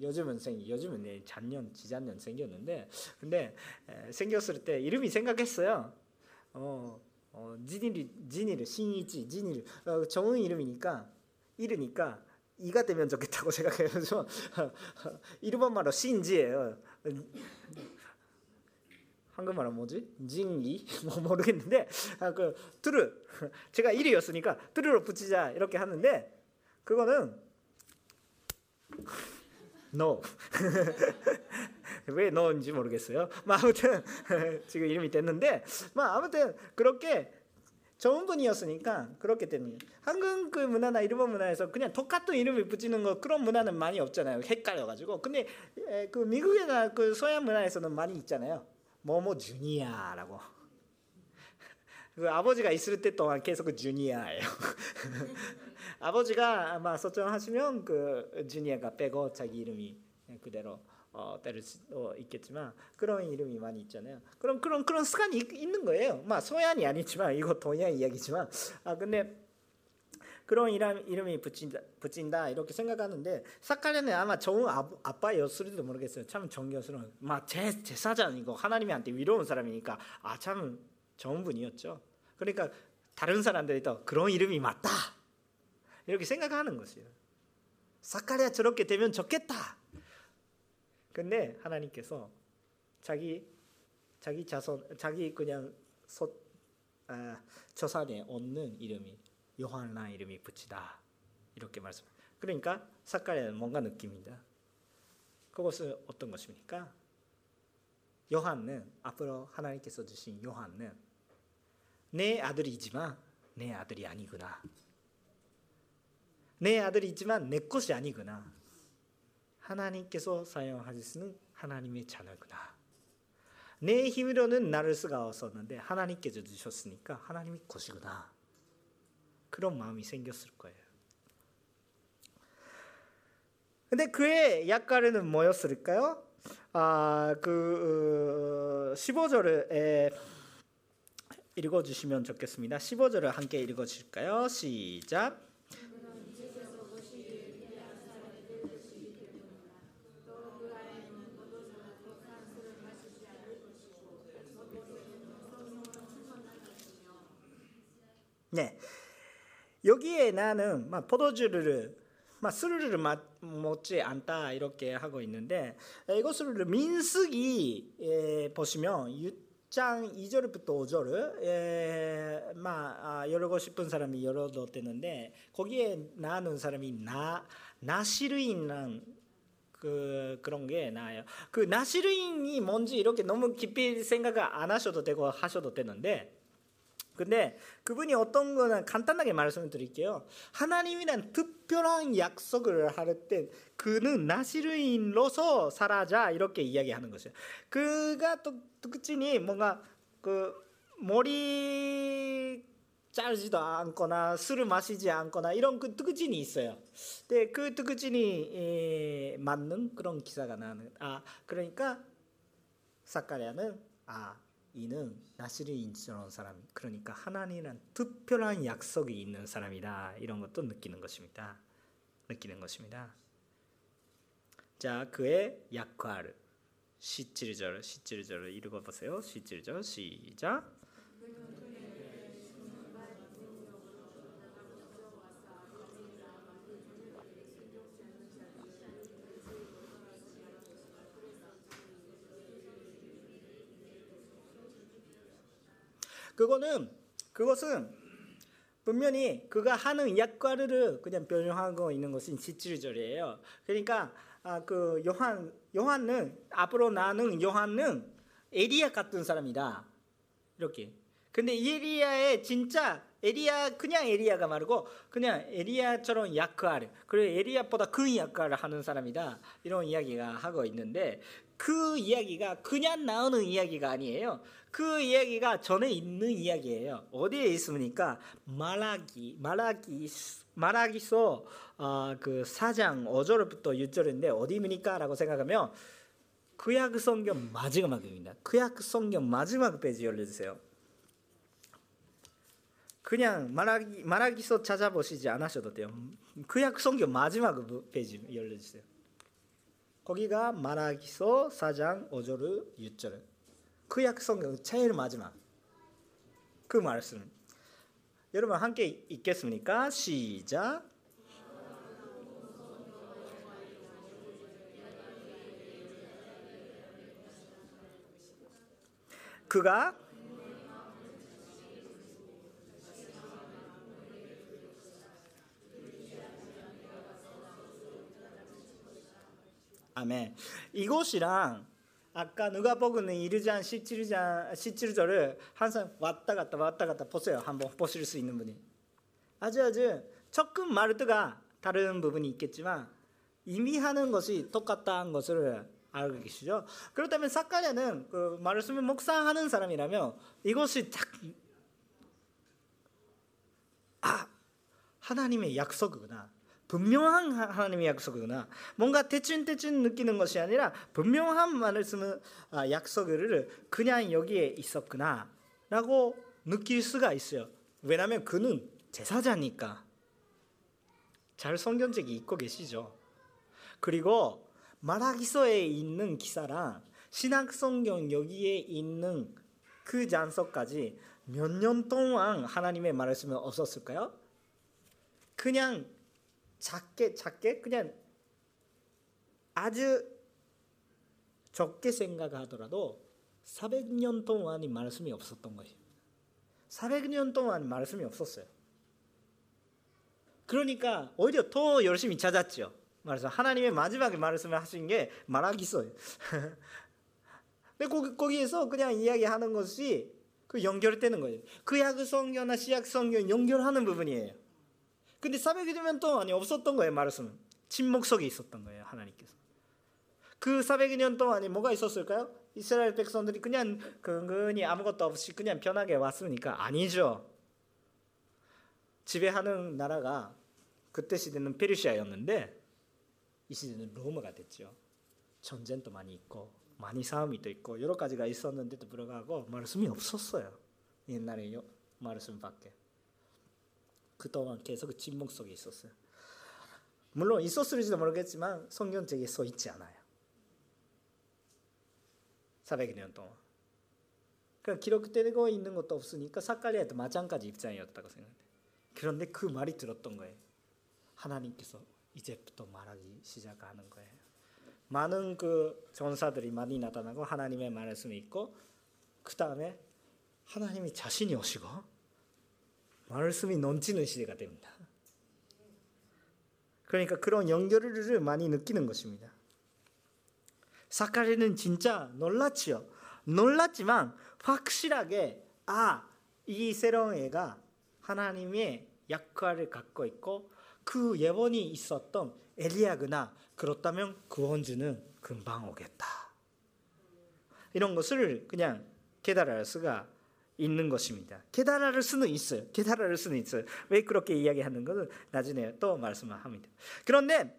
A: 요즘은 생 요즘은 내 작년 지작년 생겼는데 근데 생겼을 때 이름이 생각했어요. 어, 어 지니르 지니르 신이지 지니르 어, 좋은 이름이니까 이르니까 이가 되면 좋겠다고 생각해서 일본말로 신지예요. 한국말은 뭐지? 징이 뭐 모르겠는데 아, 그 트르 제가 1위였으니까 트르로 붙이자 이렇게 하는데 그거는 no 왜 너인지 모르겠어요. 뭐 아무튼 지금 이름이 됐는데 뭐 아무튼 그렇게 좋은 분이었으니까 그렇게 되는 한국 그 문화나 일본 문화에서 그냥 똑같은 이름을 붙이는 거 그런 문화는 많이 없잖아요. 헷갈려가지고 근데 에, 그 미국이나 그 서양 문화에서는 많이 있잖아요. 뭐뭐 주니아라고. 그 아버지가 있을 때 동안 계속 그 주니아예요. 아버지가 아마 소청하시면 그 주니아가 빼고 자기 이름이 그대로 어, 때릴 수도 있겠지만 그런 이름이 많이 있잖아요. 그럼 그런 그런 습관이 있는 거예요. 막 소양이 아니지만 이거 동양 이야기지만 아 근데 그런 이름, 이름이 붙인다, 붙인다 이렇게 생각하는데 사카리는 아마 좋은 아빠 였을지도 모르겠어요. 참 존경스러운 막 제 제사장이고 하나님한테 위로운 사람이니까 아 참 좋은 분이었죠. 그러니까 다른 사람들이 또 그런 이름이 맞다 이렇게 생각하는 것이에요. 사카리아 저렇게 되면 좋겠다. 근데 하나님께서 자기 자기 자손 자기 그냥 소, 아, 조산에 얻는 이름이 요한라 이름이 붙이다 이렇게 말씀. 그러니까 사카리아는 뭔가 느낌입니다. 그것은 어떤 것입니까? 요한은 앞으로 하나님께서 주신 요한은 내 아들이지만 내 아들이 아니구나. 내 아들이지만 내 것이 아니구나. 하나님께서 사용하시는 하나님의 자녀구나. 내 힘으로는 나를 수가 없었는데 하나님께서 주셨으니까 하나님이 것이구나. 그런 마음이 생겼을 거예요. 근데 그의 약가르는 뭐였을까요? 아, 그 15절을 읽어 주시면 좋겠습니다. 15절을 함께 읽어 주실까요? 시작. 네. 여기에 나는 막 포도주를 막 술을 먹지 않다 이렇게 하고 있는데 이것을 민숙이 보시면 6장 2절부터 5절을 에, 막 아, 열고 싶은 사람이 열어도 되는데 거기에 나는 사람이 나 나시르인란 그 그런 게 나아요. 그 나시르인이 뭔지 이렇게 너무 깊이 생각을 안 하셔도 되고 하셔도 되는데 근데 그분이 어떤 거는 간단하게 말씀을 드릴게요. 하나님이란 특별한 약속을 할때 그는 나시르인로서 살아자 이렇게 이야기하는 것이에요. 그가 또 특징이 뭔가 그 머리 자르지도 않거나 술을 마시지 않거나 이런 그 특징이 있어요. 근데 그 특징이 맞는 그런 기사가 나는 아 그러니까 사카리아는 아 이는 나시르인처럼 사람 그러니까 하나님은 특별한 약속이 있는 사람이다 이런 것도 느끼는 것입니다. 느끼는 것입니다. 자 그의 약과를 17절 17절을 읽어보세요. 17절 시작 그거는 그것은 분명히 그가 하는 역할을 그냥 변형하고 있는 것은 17절이에요. 그러니까 아, 그 요한 요한은 앞으로 나는 요한은 에리야 같은 사람이다. 이렇게. 근데 에리야의 진짜 에리야 그냥 에리야가 말고 그냥 에리야처럼 역할 그리고 에리야보다 큰 역할을 하는 사람이다 이런 이야기가 하고 있는데 그 이야기가 그냥 나오는 이야기가 아니에요. 그 이야기가 전에 있는 이야기예요. 어디에 있습니까? 말라기, 말라기, 말라기서 어, 그 4장 5절부터 6절인데 어디입니까라고 생각하면 구약 성경 마지막입니다. 구약 성경 마지막 페이지 열려주세요. 그냥 말라기 말라기서 찾아보시지 않으셔도 돼요. 구약 성경 마지막 페이지 열려주세요. 거기가 말라기서 4장 5절 6절. 구약 성경 제일 마지막 그 말씀. 여러분 함께 읽겠습니까? 시작. 그가 아멘. 이곳이랑 아까 누가 보고는 1장 17장 17절을 항상 왔다 갔다 왔다 갔다 보세요. 한번 보실 수 있는 분이. 아주 아주 조금 말투가 다른 부분이 있겠지만 이미 하는 것이 똑같다는 것을 알고 계시죠? 그렇다면 사카랴는 그 말씀을 묵상하는 사람이라면 이것이 딱 아, 하나님의 약속이구나. 분명한 하나님의 약속이구나. 뭔가 대충대충 느끼는 것이 아니라 분명한 말씀은 아, 약속을 그냥 여기에 있었구나. 라고 느낄 수가 있어요. 왜냐하면 그는 제사자니까. 잘 성경책이 읽고 계시죠. 그리고 마라기서에 있는 기사랑 신학 성경 여기에 있는 그 장소까지 몇 년 동안 하나님의 말씀은 없었을까요? 그냥 작게 작게 그냥 아주 적게 생각하더라도 400년 동안이 말씀이 없었던 거예요. 400년 동안 말씀이 없었어요. 그러니까 오히려 더 열심히 찾았죠. 말해서 하나님의 마지막에 말씀을 하신 게 말하기서예요. 근데 거기, 거기에서 그냥 이야기하는 것이 그 연결되는 거예요. 그 약 성경이나 시약 성경 연결하는 부분이에요. 근데 400년 동안이 없었던 거예요, 말씀은. 침묵 속에 있었던 거예요, 하나님께서. 그 400년 동안이 뭐가 있었을까요? 이스라엘 백성들이 그냥 근근히 아무것도 없이 그냥 편하게 왔으니까 아니죠. 지배하는 나라가 그때 시대는 페르시아였는데 이 시대는 로마가 됐죠. 전쟁도 많이 있고 많이 싸움이 또 있고 여러 가지가 있었는데도 불구하고 말씀이 없었어요. 옛날에 말씀밖에. 그동안 계속 침묵 속에 있었어요. 물론 있었을지도 모르겠지만 성경책에 써 있지 않아요. 400년 동안. 그 기록되고 있는 것도 없으니까 사카리아도 마찬가지 입장이었다고 생각해. 그런데 그 말이 들었던 거예요. 하나님께서 이제부터 말하기 시작하는 거예요. 많은 그 전사들이 많이 나타나고 하나님의 말씀이 있고 그 다음에 하나님이 자신이 오시고 말씀이 넘치는 시대가 됩니다. 그러니까 그런 연결을 많이 느끼는 것입니다. 사카리는 진짜 놀랐지요. 놀랐지만 확실하게 아, 이 새로운 애가 하나님의 역할을 갖고 있고 그 예언이 있었던 엘리야구나. 그렇다면 구원주는 금방 오겠다. 이런 것을 그냥 깨달을 수가 있는 것입니다. 깨달을 수는 있어요. 깨달을 수는 있어요. 왜 그렇게 이야기하는 것은 나중에 또 말씀을 합니다. 그런데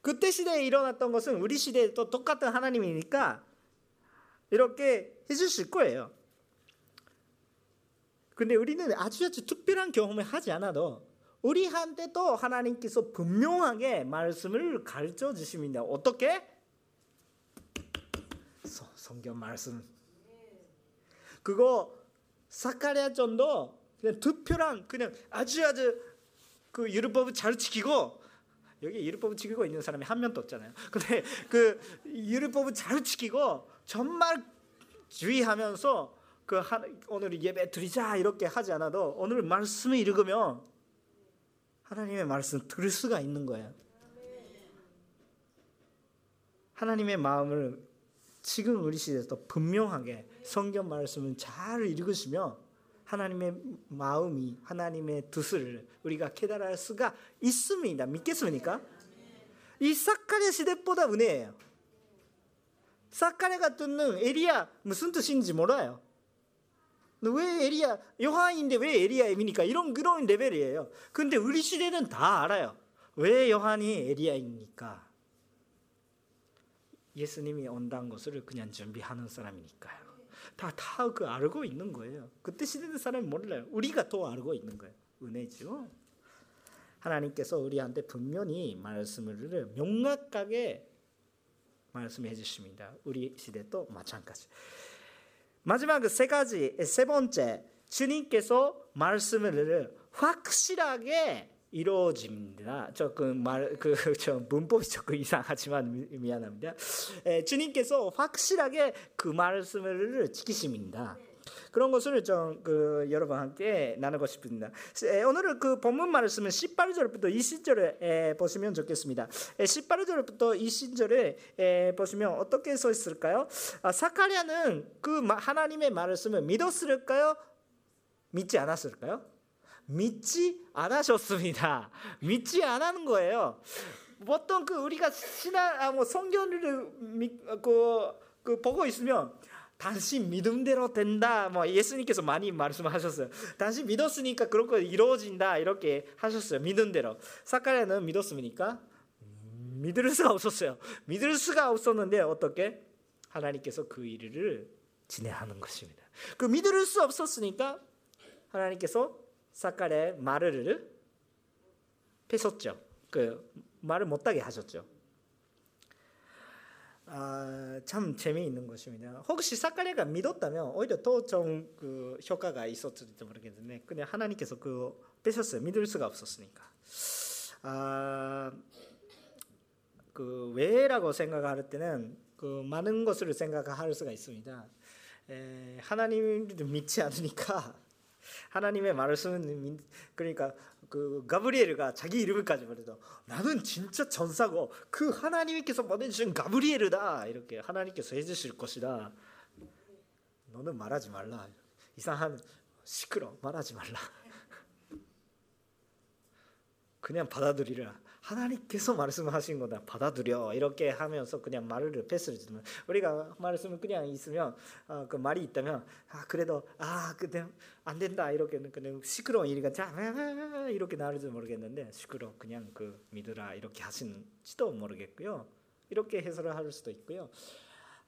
A: 그때 시대에 일어났던 것은 우리 시대에도 똑같은 하나님이니까 이렇게 해주실 거예요. 근데 우리는 아주 아주 특별한 경험을 하지 않아도 우리한테도 하나님께서 분명하게 말씀을 가르쳐 주십니다. 어떻게? 성경 말씀. 그거 사카리아 전도 그냥 특별한 그냥 아주 아주 그 율법을 잘 지키고 여기 율법을 지키고 있는 사람이 한 명도 없잖아요. 근데 그 율법을 잘 지키고 정말 주의하면서 그 오늘 예배 드리자 이렇게 하지 않아도 오늘 말씀을 읽으면 하나님의 말씀 들을 수가 있는 거예요. 하나님의 마음을 지금 우리 시대에서 분명하게 성경 말씀을 잘 읽으시면 하나님의 마음이 하나님의 뜻을 우리가 깨달을 수가 있습니다. 믿겠습니까? 이 사카랴 시대보다 은혜예요. 사카랴가 듣는 에리야 무슨 뜻인지 몰라요. 왜 에리야 요한인데 왜 에리야입니까? 이런 그런 레벨이에요. 근데 우리 시대는 다 알아요. 왜 요한이 에리야입니까? 예수님이 온다는 것을 그냥 준비하는 사람이니까요. 다 다 그 알고 있는 거예요. 그때 시대 사람이 몰라요. 우리가 더 알고 있는 거예요. 은혜죠. 하나님께서 우리한테 분명히 말씀을 명확하게 말씀해 주십니다. 우리 시대도 마찬가지. 마지막 세 가지 세 번째 주님께서 말씀을 확실하게 이루어집니다. 조금 말그저 문법이 조금 이상하지만 미안합니다. 에, 주님께서 확실하게 그 말씀을 지키십니다. 그런 것을 좀그 여러분 함께 나누고 싶습니다. 오늘 그 본문 말씀은 18절부터 20절에 보시면 좋겠습니다. 18절부터 20절에 보시면 어떻게 써 있을까요? 아, 사카리아는 그 하나님의 말씀을 믿었을까요? 믿지 않았을까요? 믿지 않으셨습니다. 믿지 않는 거예요. 보통 그 우리가 신앙 아, 뭐 성경을 그, 그 보고 있으면 당신 믿음대로 된다. 뭐 예수님께서 많이 말씀하셨어요. 당신 믿었으니까 그런 거 이루어진다. 이렇게 하셨어요. 믿음대로. 사카리아는 믿었습니까? 믿을 수가 없었어요. 믿을 수가 없었는데 어떻게 하나님께서 그 일을 진행하는 것입니다. 그 믿을 수 없었으니까 하나님께서 사카리아의 말을 뺏었죠. 그 말을 못하게 하셨죠. 아, 참 재미있는 것입니다. 혹시 사카리아가 믿었다면 오히려 더좀그 효과가 있었을지도 모르겠는데 그냥 하나님께서 그 뺏었어요. 믿을 수가 없었으니까. 아, 그 왜라고 생각할 때는 그 많은 것을 생각할 수가 있습니다. 에, 하나님을 믿지 않으니까 하나님의 말씀은 그러니까 그 가브리엘가 자기 이름을까지 말해도 나는 진짜 전사고 그 하나님께서 보내주신 가브리엘이다 이렇게 하나님께서 해주실 것이다. 너는 말하지 말라. 이상한 시끄러 말하지 말라. 그냥 받아들이라. 하나님께서 말씀하신 거다. 받아들여. 이렇게 하면서 그냥 말을 패스를 주면 우리가 말씀을 그냥 있으면 어, 그 말이 있다면 아 그래도 아 그때 안 된다. 이렇게 그냥 시끄러운 일이가 자 이렇게 나올지 모르겠는데 시끄러 그냥 그 믿으라. 이렇게 하시는지도 모르겠고요. 이렇게 해설을 할 수도 있고요.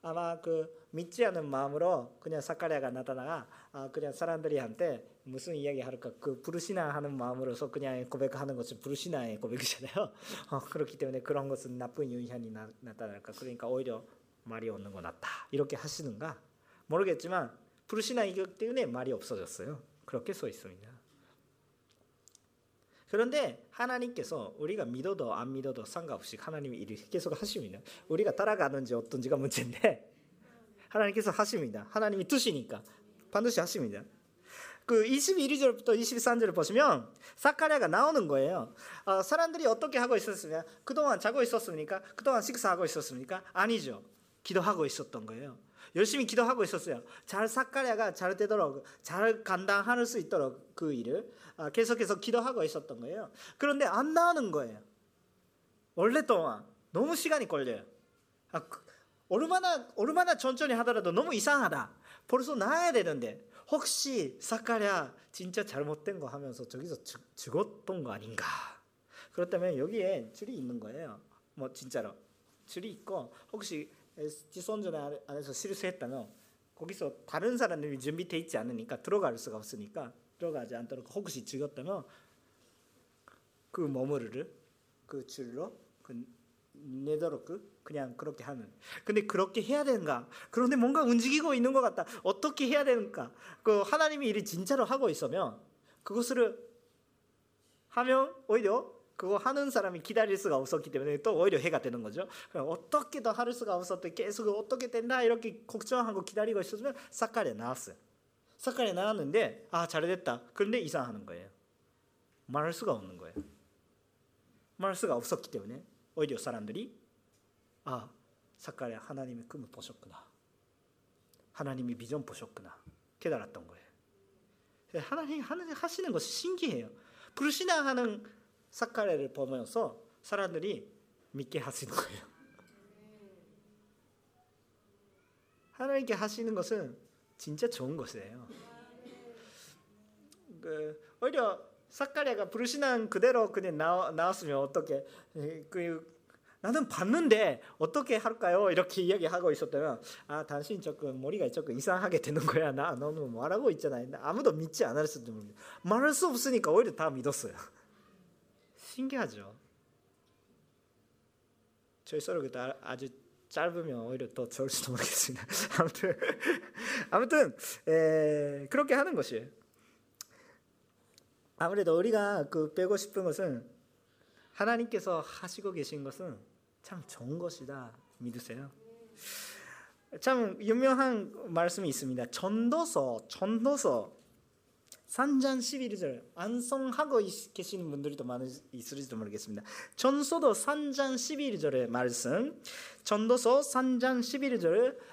A: 아마 그 믿지 않는 마음으로 그냥 사카리아가 나타나가 아 그냥 사람들이한테 무슨 이야기 할까 그 부르시나 하는 마음으로서 그냥 고백하는 것은 부르시나의 고백이잖아요. 어, 그렇기 때문에 그런 것은 나쁜 유현이 나, 나타날까 그러니까 오히려 말이 없는 거 낫다 이렇게 하시는가 모르겠지만 부르시나이기 때문에 말이 없어졌어요. 그렇게 써 있습니다. 그런데 하나님께서 우리가 믿어도 안 믿어도 상관없이 하나님이 일을 계속 하십니다. 우리가 따라가는지 어떤지가 문제인데 하나님께서 하십니다. 하나님이 뜻이니까 반드시 하십니다. 그 21절부터 23절을 보시면 사카리아가 나오는 거예요. 어, 사람들이 어떻게 하고 있었으면 그동안 자고 있었습니까? 그동안 식사하고 있었습니까? 아니죠. 기도하고 있었던 거예요. 열심히 기도하고 있었어요. 잘 사카리아가 잘 되도록 잘 감당할 수 있도록 그 일을 아, 계속해서 기도하고 있었던 거예요. 그런데 안 나오는 거예요. 원래 동안 너무 시간이 걸려요. 아, 그, 얼마나 얼마나 천천히 하더라도 너무 이상하다. 벌써 나야 되는데 혹시 사카랴 진짜 잘못된 거 하면서 저기서 죽, 죽었던 거 아닌가? 그렇다면 여기에 줄이 있는 거예요. 뭐 진짜로 줄이 있고 혹시 지선전 안에서 실수했다면 거기서 다른 사람들이 준비돼 있지 않으니까 들어갈 수가 없으니까 들어가지 않도록 혹시 죽었다면 그 머무르를 그 줄로 그 내도록 그 그냥 그렇게 하는. 근데 그렇게 해야 되는가? 그런데 뭔가 움직이고 있는 것 같다. 어떻게 해야 되는가? 그 하나님이 일을 진짜로 하고 있으면 그것을 하면 오히려 그거 하는 사람이 기다릴 수가 없었기 때문에 또 오히려 해가 되는 거죠. 어떻게 더 할 수가 없었대 계속 어떻게 된다 이렇게 걱정하고 기다리고 있었으면 사카리에 나왔어요. 사카리에 나왔는데 아 잘됐다. 그런데 이상하는 거예요. 말할 수가 없는 거예요. 말할 수가 없었기 때문에 오히려 사람들이 아 사카리아 하나님의 꿈을 보셨구나. 하나님이 비전 보셨구나. 깨달았던 거예요. 하나님 하시는 것이 신기해요. 불신앙하는 사카레를 보면서 사람들이 믿게 하시는 거예요. 하나님께 하시는 것은 진짜 좋은 것이에요. 그 오히려 사카리아가 불신앙 그대로 그냥 나, 나왔으면 어떻게 그 나는 봤는데 어떻게 할까요? 이렇게 이야기하고 있었다면 아 당신 조금 머리가 조금 이상하게 되는 거야. 나 너는 말하고 있잖아. 아무도 믿지 않을 수도 모르 말할 수 없으니까 오히려 다 믿었어요. 신기하죠. 저희 서로가 아주 짧으면 오히려 더 좋을 수도 모르겠습니다. 아무튼 아무튼 에, 그렇게 하는 것이에요. 아무래도 우리가 그 빼고 싶은 것은 하나님께서 하시고 계신 것은 참 좋은 것이다 믿으세요. 참 유명한 말씀이 있습니다. 전도서 전도서 3장 11절 안성하고 계시는 분들도 많이 있을지도 모르겠습니다. 전서도 3장 11절의 말씀 전도서 3장 11절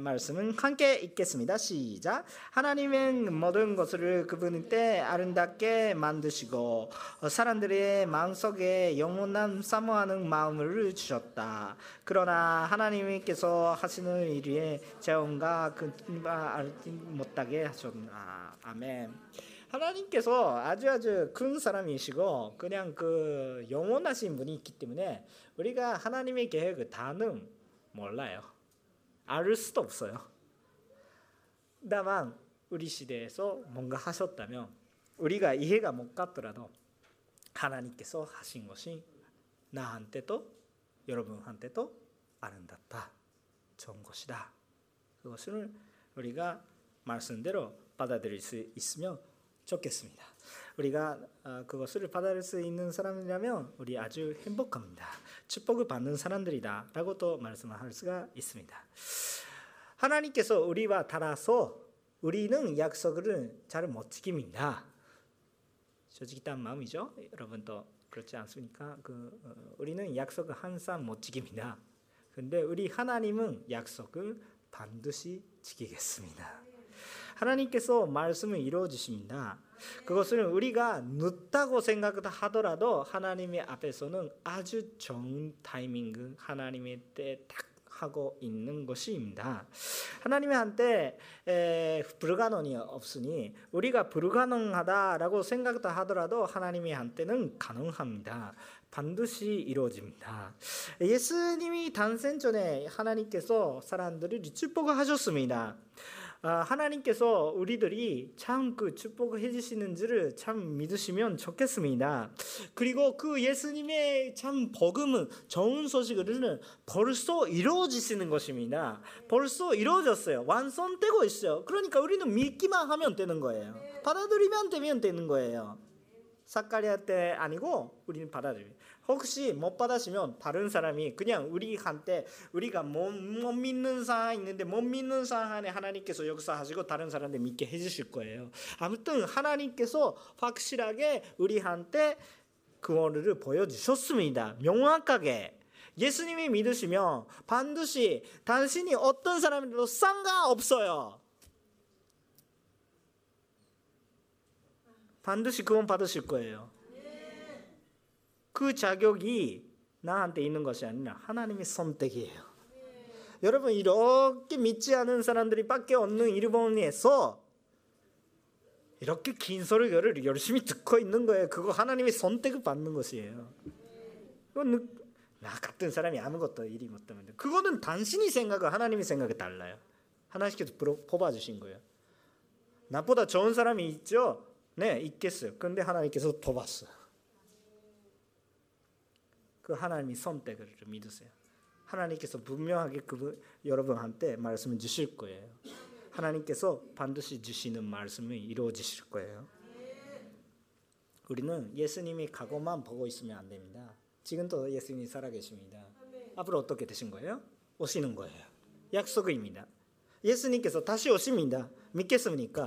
A: 말씀은 함께 읽겠습니다. 시작. 하나님의 모든 것을 그분 때 아름답게 만드시고 사람들의 마음속에 영원한 사모하는 마음을 주셨다. 그러나 하나님께서 하시는 일에 재원과 근바 알지 못하게 하셨다. 아멘. 하나님께서 아주 아주 큰 사람이시고 그냥 그 영원하신 분이 있기 때문에 우리가 하나님의 계획을 다는 몰라요. 알 수도 없어요. 다만 우리 시대에서 뭔가 하셨다면 우리가 이해가 못 갔더라도 하나님께서 하신 것이 나한테도 여러분한테도 아름답다. 좋은 것이다. 그것을 우리가 말씀대로 받아들일 수 있으면 좋겠습니다. 우리가 어, 그것을 받아들일 수 있는 사람이라면 우리 아주 행복합니다. 축복을 받는 사람들이다라고 또 말씀할 수가 있습니다. 하나님께서 우리와 달아서 우리는 약속을 잘 못 지킵니다. 솔직한 마음이죠. 여러분도 그렇지 않습니까? 그 어, 우리는 약속을 항상 못 지킵니다. 근데 우리 하나님은 약속을 반드시 지키겠습니다. 하나님께서 말씀을 이루어 주십니다. 그것은 우리가 늦다고 생각하더라도 하나님의 앞에서는 아주 좋은 타이밍, 하나님의 때딱 하고 있는 것입니다. 하나님의 한때 불가능이 없으니 우리가 불가능하다라고 생각하더라도 하나님의 한때는 가능합니다. 반드시 이루어집니다. 예수님이 탄생 전에 하나님께서 사람들을 축복을 하셨습니다. 아, 하나님께서 우리들이 참 그 축복을 해주시는지를 참 믿으시면 좋겠습니다. 그리고 그 예수님의 참 복음은 좋은 소식을 벌써 이루어지시는 것입니다. 벌써 이루어졌어요. 완성되고 있어요. 그러니까 우리는 믿기만 하면 되는 거예요. 받아들이면 되면 되는 거예요. 사카리아 때 아니고 우리는 받아들이. 혹시 못 받으시면 다른 사람이 그냥 우리한테 우리가 못, 못 믿는 상황 있는데 못 믿는 상황에 하나님께서 역사하시고 다른 사람들 믿게 해주실 거예요. 아무튼 하나님께서 확실하게 우리한테 그원을 보여주셨습니다. 명확하게. 예수님이 믿으시면 반드시 당신이 어떤 사람이라도 상관없어요. 반드시 구원 받으실 거예요. 그 자격이 나한테 있는 것이 아니라 하나님의 선택이에요. 여러분 이렇게 믿지 않은 사람들이 밖에 없는 일본에서 이렇게 긴 설교를 열심히 듣고 있는 거예요. 그거 하나님의 선택을 받는 것이에요. 그건 나 같은 사람이 아무것도 일이 못하면 그거는 당신이 생각과 하나님의 생각이 달라요. 하나님께서 뽑아 주신 거예요. 나보다 좋은 사람이 있죠? 네, 있겠어요. 근데 하나님께서 뽑았어요. 그 하나님이 선택을 믿으세요. 하나님께서 분명하게 그 여러분한테 말씀을 주실 거예요. 하나님께서 반드시 주시는 말씀이 이루어지실 거예요. 우리는 예수님이 과거만 보고 있으면 안 됩니다. 지금도 예수님이 살아계십니다. 앞으로 어떻게 되신 거예요? 오시는 거예요. 약속입니다. 예수님께서 다시 오십니다. 믿겠습니까?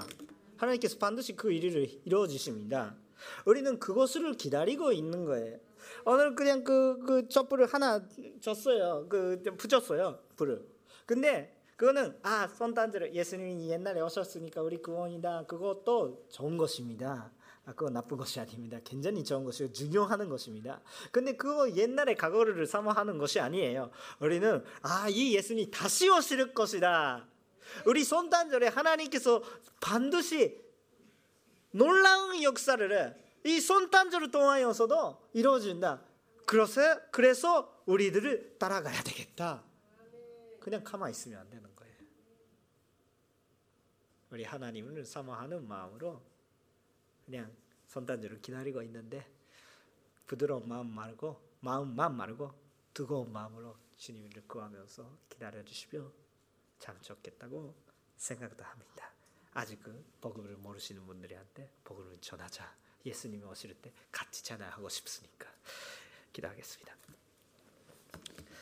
A: 하나님께서 반드시 그 일을 이루어 주십니다. 우리는 그것을 기다리고 있는 거예요. 오늘 그냥 그, 그 촛불을 하나 줬어요. 그, 붙였어요. 불을. 근데 그거는, 아, 손단지를 예수님이 옛날에 오셨으니까 우리 구원이다. 그것도 좋은 것입니다. 아, 그거 나쁜 것이 아닙니다. 굉장히 좋은 것이고 중요하는 것입니다. 근데 그거 옛날에 과거를 사모하는 것이 아니에요. 우리는 아, 이 예수님이 다시 오실 것이다. 우리 손단절에 하나님께서 반드시 놀라운 역사를 이 손단절을 통하여서도 이루어진다. 그래서 그래서 우리들을 따라가야 되겠다. 그냥 가만 있으면 안 되는 거예요. 우리 하나님을 사모하는 마음으로 그냥 손단절을 기다리고 있는데 부드러운 마음 말고 마음만 말고 뜨거운 마음으로 주님을 구하면서 기다려 주시면 참 좋겠다고 생각도 합니다. 아직 그 복음을 모르시는 분들한테 복음을 전하자. 예수님이 오실 때 같이 찬양하고 싶으니까 기도하겠습니다.